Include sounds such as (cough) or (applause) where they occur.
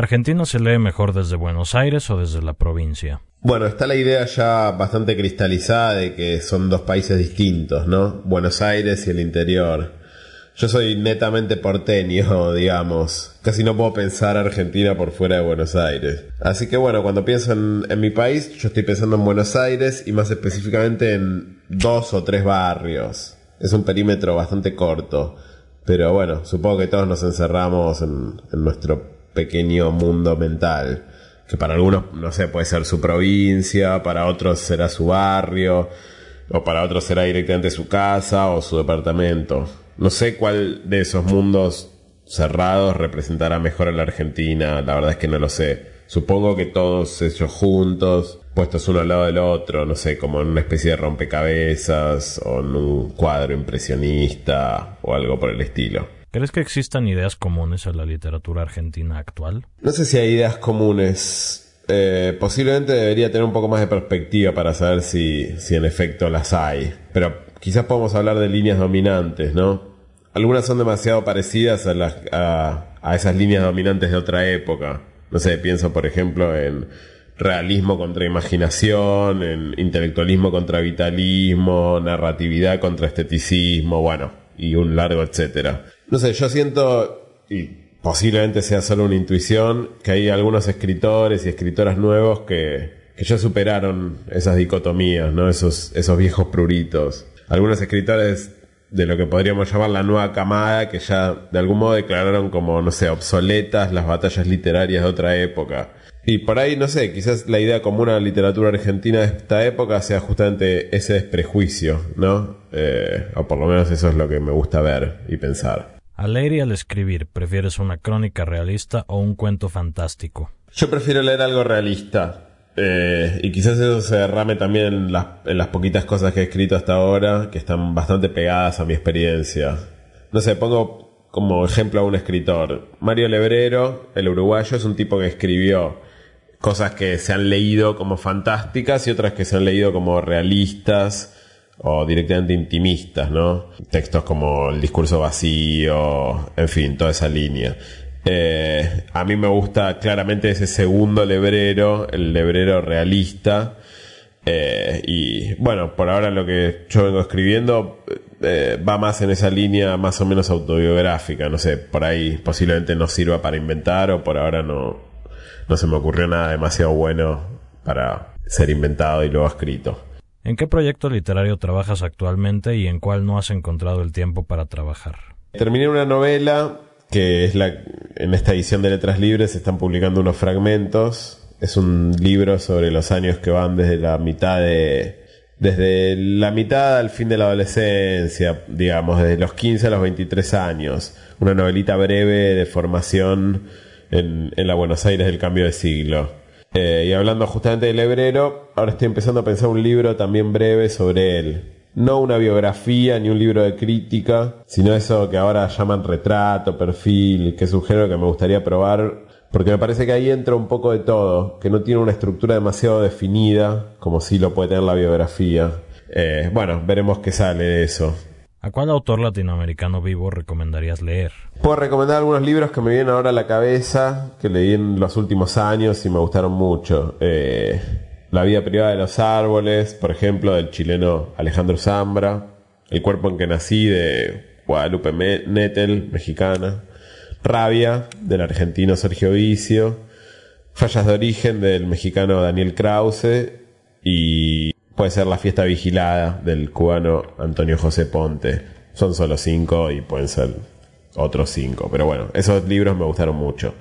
¿Argentina se lee mejor desde Buenos Aires o desde la provincia? Bueno, está la idea ya bastante cristalizada de que son dos países distintos, ¿no? Buenos Aires y el interior. Yo soy netamente porteño, (laughs) digamos. Casi no puedo pensar Argentina por fuera de Buenos Aires. Así que bueno, cuando pienso en, mi país, yo estoy pensando en Buenos Aires y más específicamente en dos o tres barrios. Es un perímetro bastante corto. Pero bueno, supongo que todos nos encerramos en, en nuestro pequeño mundo mental. Que para algunos, no sé, puede ser su provincia, para otros será su barrio, o para otros será directamente su casa o su departamento. No sé cuál de esos mundos cerrados representará mejor a la Argentina, la verdad es que no lo sé. Supongo que todos ellos juntos, puestos uno al lado del otro, no sé, como en una especie de rompecabezas o en un cuadro impresionista o algo por el estilo. ¿Crees que existan ideas comunes en la literatura argentina actual? No sé si hay ideas comunes. Eh, posiblemente debería tener un poco más de perspectiva para saber si, si en efecto las hay. Pero quizás podemos hablar de líneas dominantes, ¿no? Algunas son demasiado parecidas a, las, a, a esas líneas dominantes de otra época. No sé, pienso por ejemplo en realismo contra imaginación, en intelectualismo contra vitalismo, narratividad contra esteticismo, bueno, y un largo etcétera. No sé, yo siento, y posiblemente sea solo una intuición, que hay algunos escritores y escritoras nuevos que, que ya superaron esas dicotomías, ¿no? Esos, esos viejos pruritos. Algunos escritores de lo que podríamos llamar la nueva camada que ya de algún modo declararon como, no sé, obsoletas las batallas literarias de otra época. Y por ahí, no sé, quizás la idea común a la literatura argentina de esta época sea justamente ese desprejuicio, ¿no? Eh, o por lo menos eso es lo que me gusta ver y pensar. Al leer y al escribir, ¿prefieres una crónica realista o un cuento fantástico? Yo prefiero leer algo realista. Eh, y quizás eso se derrame también en las, en las poquitas cosas que he escrito hasta ahora, que están bastante pegadas a mi experiencia. No sé, pongo como ejemplo a un escritor. Mario Lebrero, el uruguayo, es un tipo que escribió cosas que se han leído como fantásticas y otras que se han leído como realistas o directamente intimistas, ¿no? Textos como el discurso vacío, en fin, toda esa línea. Eh, a mí me gusta claramente ese segundo lebrero, el lebrero realista. Eh, y bueno, por ahora lo que yo vengo escribiendo eh, va más en esa línea más o menos autobiográfica. No sé, por ahí posiblemente no sirva para inventar o por ahora no, no se me ocurrió nada demasiado bueno para ser inventado y luego escrito. ¿En qué proyecto literario trabajas actualmente y en cuál no has encontrado el tiempo para trabajar? Terminé una novela que es la en esta edición de Letras Libres se están publicando unos fragmentos. Es un libro sobre los años que van desde la mitad de desde la mitad al fin de la adolescencia, digamos, desde los 15 a los 23 años. Una novelita breve de formación en, en la Buenos Aires del cambio de siglo. Eh, y hablando justamente del hebrero, ahora estoy empezando a pensar un libro también breve sobre él. No una biografía ni un libro de crítica, sino eso que ahora llaman retrato, perfil, que es un género que me gustaría probar, porque me parece que ahí entra un poco de todo, que no tiene una estructura demasiado definida, como si lo puede tener la biografía. Eh, bueno, veremos qué sale de eso. ¿A cuál autor latinoamericano vivo recomendarías leer? Puedo recomendar algunos libros que me vienen ahora a la cabeza, que leí en los últimos años y me gustaron mucho. Eh, la vida privada de los árboles, por ejemplo, del chileno Alejandro Zambra. El cuerpo en que nací, de Guadalupe Nettel, mexicana. Rabia, del argentino Sergio Vicio. Fallas de origen, del mexicano Daniel Krause. Y puede ser La fiesta vigilada, del cubano Antonio José Ponte. Son solo cinco y pueden ser otros cinco. Pero bueno, esos libros me gustaron mucho.